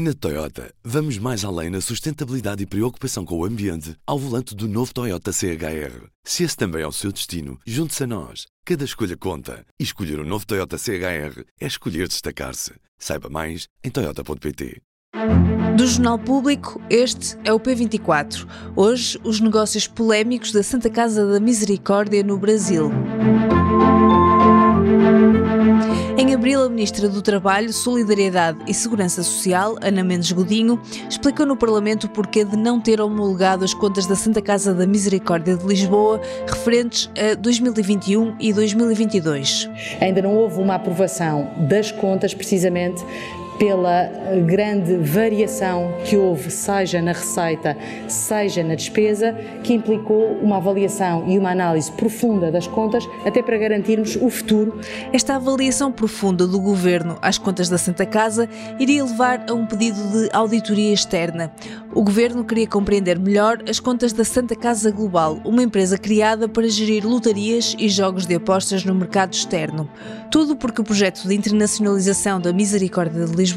Na Toyota, vamos mais além na sustentabilidade e preocupação com o ambiente ao volante do novo Toyota CHR. Se esse também é o seu destino, junte-se a nós. Cada escolha conta. E escolher o um novo Toyota CHR é escolher destacar-se. Saiba mais em Toyota.pt. Do Jornal Público, este é o P24. Hoje, os negócios polémicos da Santa Casa da Misericórdia no Brasil. Em abril, a Ministra do Trabalho, Solidariedade e Segurança Social, Ana Mendes Godinho, explicou no Parlamento o porquê de não ter homologado as contas da Santa Casa da Misericórdia de Lisboa referentes a 2021 e 2022. Ainda não houve uma aprovação das contas, precisamente pela grande variação que houve, seja na receita, seja na despesa, que implicou uma avaliação e uma análise profunda das contas, até para garantirmos o futuro. Esta avaliação profunda do Governo às contas da Santa Casa iria levar a um pedido de auditoria externa. O Governo queria compreender melhor as contas da Santa Casa Global, uma empresa criada para gerir lotarias e jogos de apostas no mercado externo. Tudo porque o projeto de internacionalização da Misericórdia de Lisboa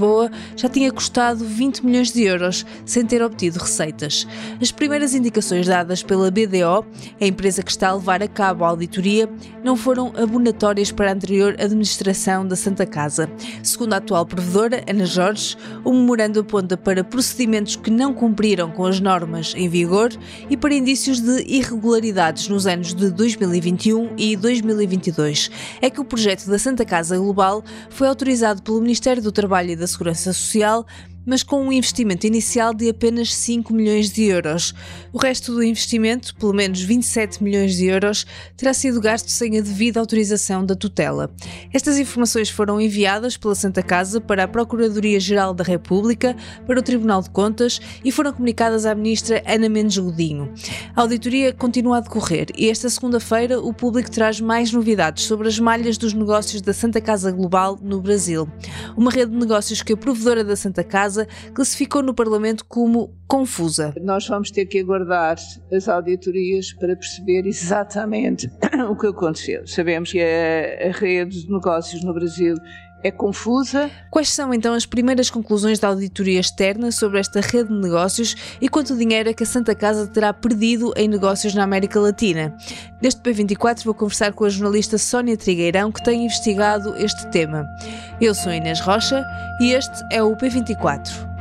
já tinha custado 20 milhões de euros, sem ter obtido receitas. As primeiras indicações dadas pela BDO, a empresa que está a levar a cabo a auditoria, não foram abonatórias para a anterior administração da Santa Casa. Segundo a atual provedora, Ana Jorge, o memorando aponta para procedimentos que não cumpriram com as normas em vigor e para indícios de irregularidades nos anos de 2021 e 2022. É que o projeto da Santa Casa Global foi autorizado pelo Ministério do Trabalho e da Segurança Social mas com um investimento inicial de apenas 5 milhões de euros. O resto do investimento, pelo menos 27 milhões de euros, terá sido gasto sem a devida autorização da tutela. Estas informações foram enviadas pela Santa Casa para a Procuradoria-Geral da República, para o Tribunal de Contas e foram comunicadas à ministra Ana Mendes Godinho. A auditoria continua a decorrer e esta segunda-feira o público traz mais novidades sobre as malhas dos negócios da Santa Casa Global no Brasil. Uma rede de negócios que a provedora da Santa Casa Casa classificou no Parlamento como confusa. Nós vamos ter que aguardar as auditorias para perceber exatamente o que aconteceu. Sabemos que a, a rede de negócios no Brasil é confusa. Quais são então as primeiras conclusões da auditoria externa sobre esta rede de negócios e quanto dinheiro é que a Santa Casa terá perdido em negócios na América Latina? Neste P24 vou conversar com a jornalista Sónia Trigueirão, que tem investigado este tema. Eu sou Inês Rocha e este é o P24.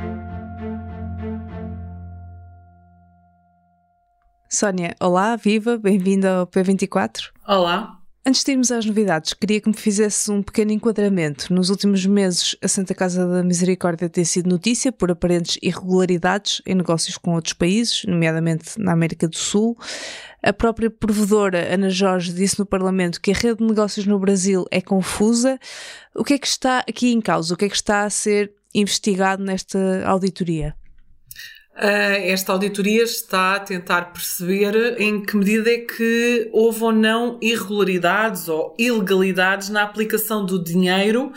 Sónia, olá, viva, bem-vinda ao P24. Olá. Antes de irmos às novidades, queria que me fizesse um pequeno enquadramento. Nos últimos meses, a Santa Casa da Misericórdia tem sido notícia por aparentes irregularidades em negócios com outros países, nomeadamente na América do Sul. A própria provedora, Ana Jorge, disse no Parlamento que a rede de negócios no Brasil é confusa. O que é que está aqui em causa? O que é que está a ser investigado nesta auditoria? Uh, esta auditoria está a tentar perceber em que medida é que houve ou não irregularidades ou ilegalidades na aplicação do dinheiro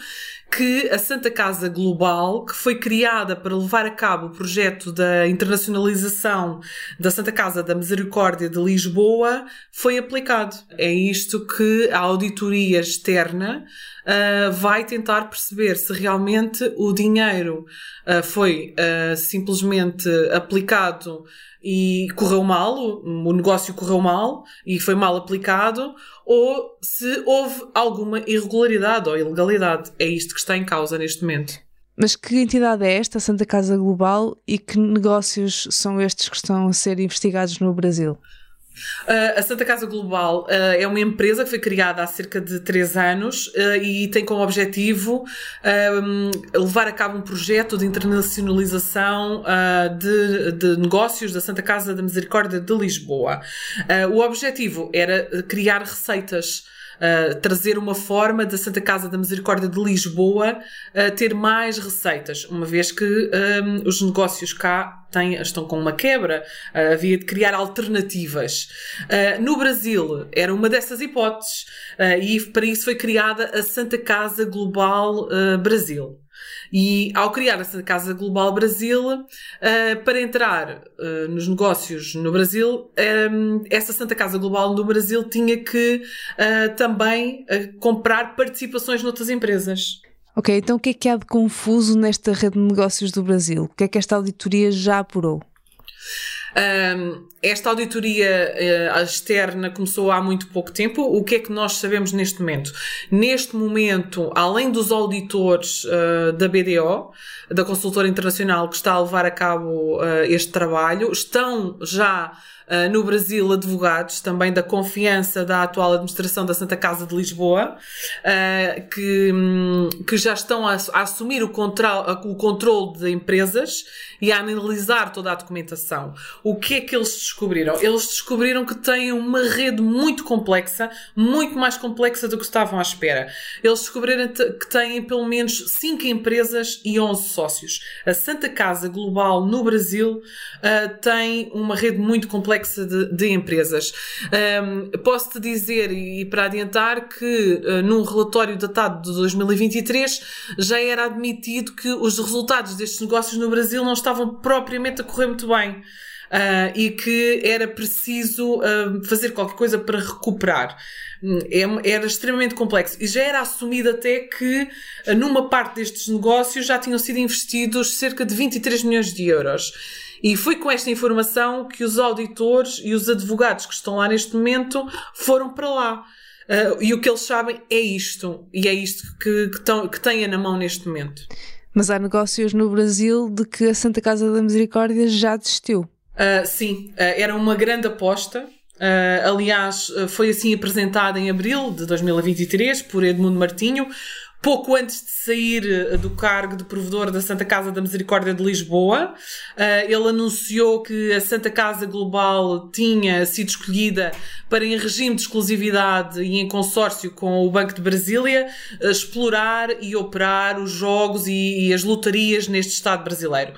que a Santa Casa Global, que foi criada para levar a cabo o projeto da internacionalização da Santa Casa da Misericórdia de Lisboa, foi aplicado. É isto que a auditoria externa uh, vai tentar perceber se realmente o dinheiro uh, foi uh, simplesmente aplicado e correu mal, o, negócio correu mal e foi mal aplicado, ou se houve alguma irregularidade ou ilegalidade. É isto que está em causa neste momento. Mas que entidade é esta, a Santa Casa Global, e que negócios são estes que estão a ser investigados no Brasil? Uh, a Santa Casa Global uh, é uma empresa que foi criada há cerca de três anos uh, e tem como objetivo um, levar a cabo um projeto de internacionalização de, de, negócios da Santa Casa da Misericórdia de Lisboa. o objetivo era criar receitas uh, trazer uma forma da Santa Casa da Misericórdia de Lisboa uh, ter mais receitas, uma vez que um, ehm, os negócios cá têm, estão com uma quebra, uh, havia de criar alternativas. no Brasil era uma dessas hipóteses e para isso foi criada a Santa Casa Global Brasil. E ao criar essa Casa Global Brasil, uh, para entrar uh, nos negócios no Brasil, um, essa Santa Casa Global no Brasil tinha que uh, também comprar participações noutras empresas. Ok, então o que é que há de confuso nesta rede de negócios do Brasil? O que é que esta auditoria já apurou? Um, esta auditoria uh, externa começou há muito pouco tempo. O que é que nós sabemos neste momento? Neste momento, além dos auditores uh, da BDO, da consultora internacional que está a levar a cabo uh, este trabalho, estão já Uh, no Brasil advogados também da confiança da atual administração da Santa Casa de Lisboa, uh, que, um, que já estão a, a assumir o, control, o controle de empresas e a analisar toda a documentação. O que é que eles descobriram? Eles descobriram que têm uma rede muito complexa, muito mais complexa do que estavam à espera. Eles descobriram que têm pelo menos 5 empresas e 11 sócios. A Santa Casa Global no Brasil uh, tem uma rede muito complexa de, de empresas. Um, Posso-te dizer, e para adiantar, que uh, num relatório datado de 2023 já era admitido que os resultados destes negócios no Brasil não estavam propriamente a correr muito bem. Uh, e que era preciso uh, fazer qualquer coisa para recuperar. Hum, é, era extremamente complexo e já era assumido até que numa parte destes negócios já tinham sido investidos cerca de 23 milhões de euros. E foi com esta informação que os auditores e os advogados que estão lá neste momento foram para lá. Uh, e o que eles sabem é isto, e é isto que, que, tão, que têm na mão neste momento. Mas há negócios no Brasil de que a Santa Casa da Misericórdia já desistiu. Uh, sim, uh, era uma grande aposta. Aliás, foi assim apresentada em abril de 2023 por Edmundo Martinho, pouco antes de sair eh, do cargo de provedor da Santa Casa da Misericórdia de Lisboa. Uh, ele anunciou que a Santa Casa Global tinha sido escolhida para, em regime de exclusividade e em consórcio com o Banco de Brasília, uh, explorar e operar os jogos e, as lotarias neste Estado brasileiro.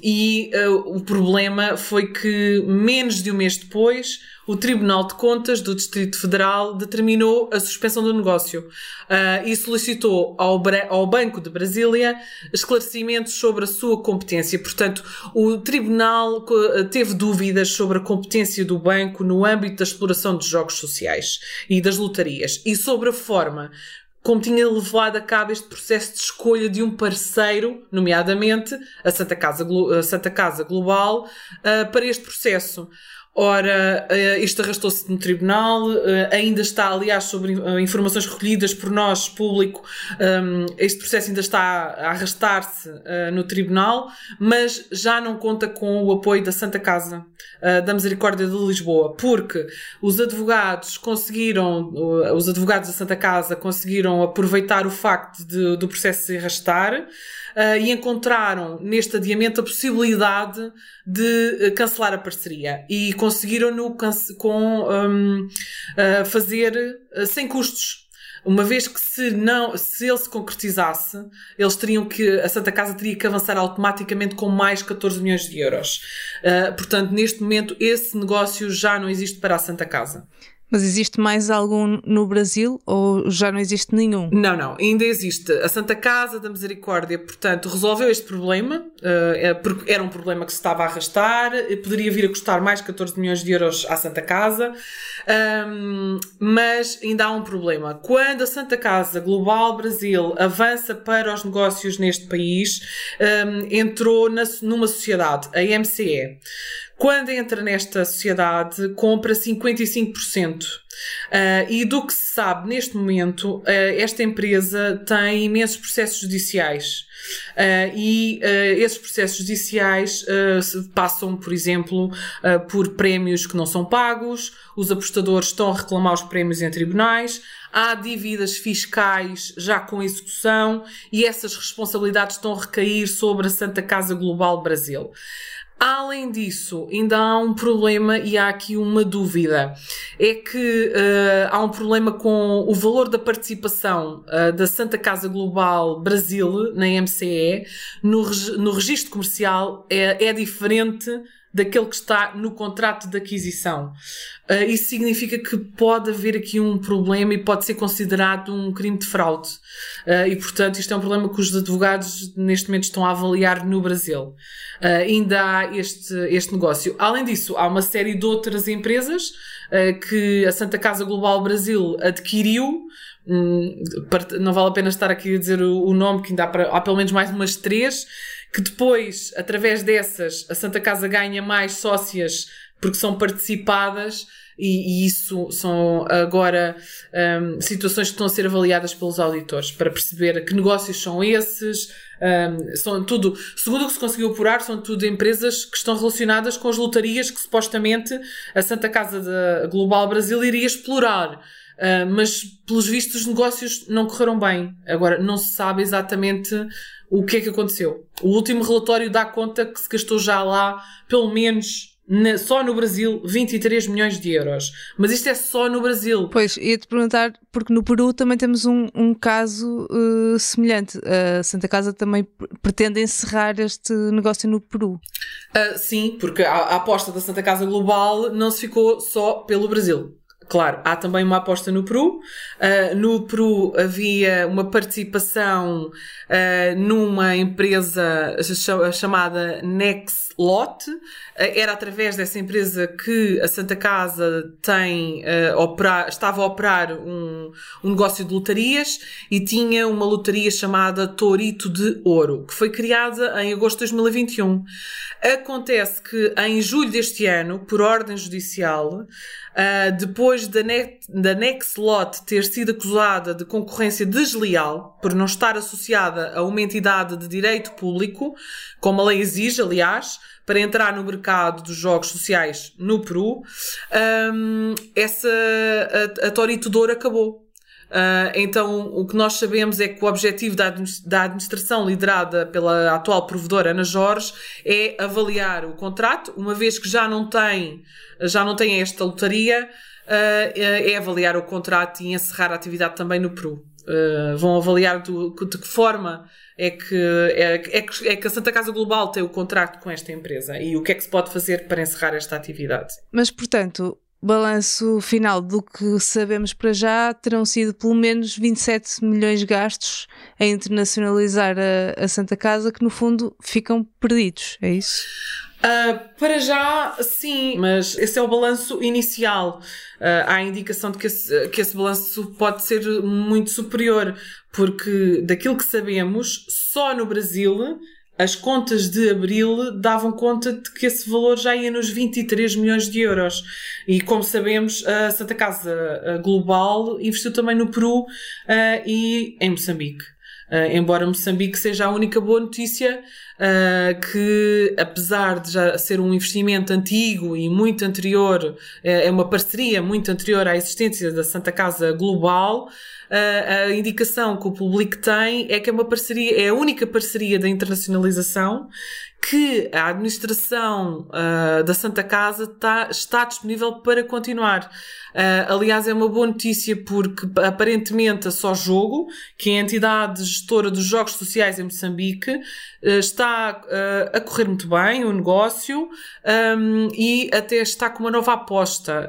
E o problema foi que, menos de um mês depois, o Tribunal de Contas do Distrito Federal determinou a suspensão do negócio uh, e solicitou ao, ao, Banco de Brasília esclarecimentos sobre a sua competência. Portanto, o Tribunal ah, teve dúvidas sobre a competência do banco no âmbito da exploração dos jogos sociais e das lotarias e sobre a forma como tinha levado a cabo este processo de escolha de um parceiro, nomeadamente a Santa Casa, a Santa Casa Global, uh, para este processo. Ora, uh, isto arrastou-se no tribunal, uh, ainda está, aliás, sobre uh, informações recolhidas por nós, público, este processo ainda está a arrastar-se no tribunal, mas já não conta com o apoio da Santa Casa da Misericórdia de Lisboa, porque os advogados conseguiram, os advogados da Santa Casa conseguiram aproveitar o facto de, do processo se arrastar uh, e encontraram neste adiamento a possibilidade de uh, cancelar a parceria e conseguiram-no com um, uh, fazer sem custos. Uma vez que se não, se ele se concretizasse, eles teriam que, a Santa Casa teria que avançar automaticamente com mais 14 milhões de euros. Uh, portanto, neste momento, esse negócio já não existe para a Santa Casa. Mas existe mais algum no Brasil ou já não existe nenhum? Não, não, ainda existe. A Santa Casa da Misericórdia, portanto, resolveu este problema, uh, porque era um problema que se estava a arrastar, poderia vir a custar mais 14 milhões de euros à Santa Casa, um, mas ainda há um problema. Quando a Santa Casa Global Brasil avança para os negócios neste país, um, entrou numa sociedade, a MCE. Quando entra nesta sociedade, compra 55%. Uh, ah, e do que se sabe neste momento, uh, esta empresa tem imensos processos judiciais. Uh, e esses processos judiciais passam, por exemplo, por prémios que não são pagos, os apostadores estão a reclamar os prémios em tribunais, há dívidas fiscais já com execução e essas responsabilidades estão a recair sobre a Santa Casa Global Brasil. Além disso, ainda há um problema e há aqui uma dúvida. É que uh, há um problema com o valor da participação uh, da Santa Casa Global Brasil na MCE no, no registro comercial é, é diferente daquele que está no contrato de aquisição. Uh, isso significa que pode haver aqui um problema e pode ser considerado um crime de fraude. Uh, e, portanto, isto é um problema que os advogados neste momento estão a avaliar no Brasil. Uh, ainda há este, este negócio. Além disso, há uma série de outras empresas que a Santa Casa Global Brasil adquiriu hum, não vale a pena estar aqui a dizer o, nome, que ainda há, para, há pelo menos mais umas três, que depois, através dessas, a Santa Casa ganha mais sócias porque são participadas e, e isso são agora um, situações que estão a ser avaliadas pelos auditores para perceber que negócios são esses. Um, são tudo, segundo o que se conseguiu apurar, são tudo empresas que estão relacionadas com as lotarias que supostamente a Santa Casa da Global Brasil iria explorar. Uh, mas pelos vistos os negócios não correram bem. Agora não se sabe exatamente o que é que aconteceu. O último relatório dá conta que se gastou já lá pelo menos na, só no Brasil 23 milhões de euros. Mas isto é só no Brasil. Pois, ia-te perguntar, porque no Peru também temos um, um caso uh, semelhante. A Santa Casa também pretende encerrar este negócio no Peru. Uh, sim, porque a, a aposta da Santa Casa Global não se ficou só pelo Brasil. Claro, há também uma aposta no Peru. Uh, no Peru havia uma participação uh, numa empresa chamada Nexlot. Uh, era através dessa empresa que a Santa Casa tem, opera, estava a operar um, um negócio de lotarias e tinha uma lotaria chamada Torito de Ouro, que foi criada em agosto de 2021. Acontece que em julho deste ano, por ordem judicial, Uh, depois da, Net, da ter sido acusada de concorrência desleal por não estar associada a uma entidade de direito público, como a lei exige, aliás, para entrar no mercado dos jogos sociais no Peru, um, essa a, a Torito acabou. Uh, então, o que nós sabemos é que o objetivo da, da administração liderada pela atual provedora Ana Jorge é avaliar o contrato, uma vez que já não tem, já não tem esta lotaria, uh, é avaliar o contrato e encerrar a atividade também no Peru. Uh, vão avaliar do, de que forma é que, é, é, que, é que a Santa Casa Global tem o contrato com esta empresa e o que é que se pode fazer para encerrar esta atividade. Mas, portanto, balanço final do que sabemos para já terão sido pelo menos 27 milhões gastos a internacionalizar a, a Santa Casa, que no fundo ficam perdidos, é isso? Uh, para já, sim, mas esse é o balanço inicial. Uh, há indicação de que esse, que esse balanço pode ser muito superior, porque daquilo que sabemos, só no Brasil as contas de abril davam conta de que esse valor já ia nos 23 milhões de euros. E como sabemos, a Santa Casa Global investiu também no Peru uh, e em Moçambique. Uh, embora Moçambique seja a única boa notícia, uh, que apesar de já ser um investimento antigo e muito anterior, é uma parceria muito anterior à existência da Santa Casa Global, a, a indicação que o público tem é que é uma parceria, é a única parceria da internacionalização que a administração uh, da Santa Casa tá, está disponível para continuar. Uh, aliás, é uma boa notícia porque aparentemente a Só Jogo, que é a entidade gestora dos jogos sociais em Moçambique, uh, está a correr muito bem o negócio um, e até está com uma nova aposta.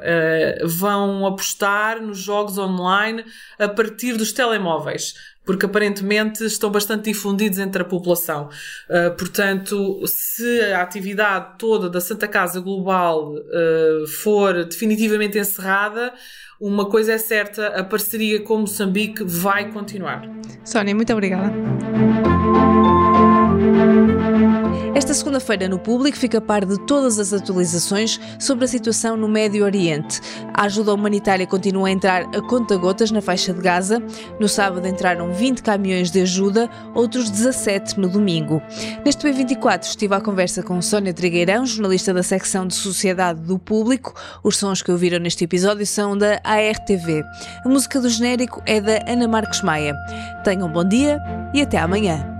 vão apostar nos jogos online a partir dos telemóveis porque aparentemente estão bastante difundidos entre a população. Uh, portanto, se a atividade toda da Santa Casa Global uh, for definitivamente encerrada, uma coisa é certa, a parceria com Moçambique vai continuar. Sónia, muito obrigada. Esta segunda-feira no público fica a par de todas as atualizações sobre a situação no Médio Oriente. A ajuda humanitária continua a entrar a conta-gotas na faixa de Gaza. No sábado entraram 20 caminhões de ajuda, outros 17 no domingo. Neste P24 estive à conversa com Sónia Trigueirão, jornalista da secção de Sociedade do Público. Os sons que ouviram neste episódio são da ARTV. A música do genérico é da Ana Marques Maia. Tenham um bom dia e até amanhã.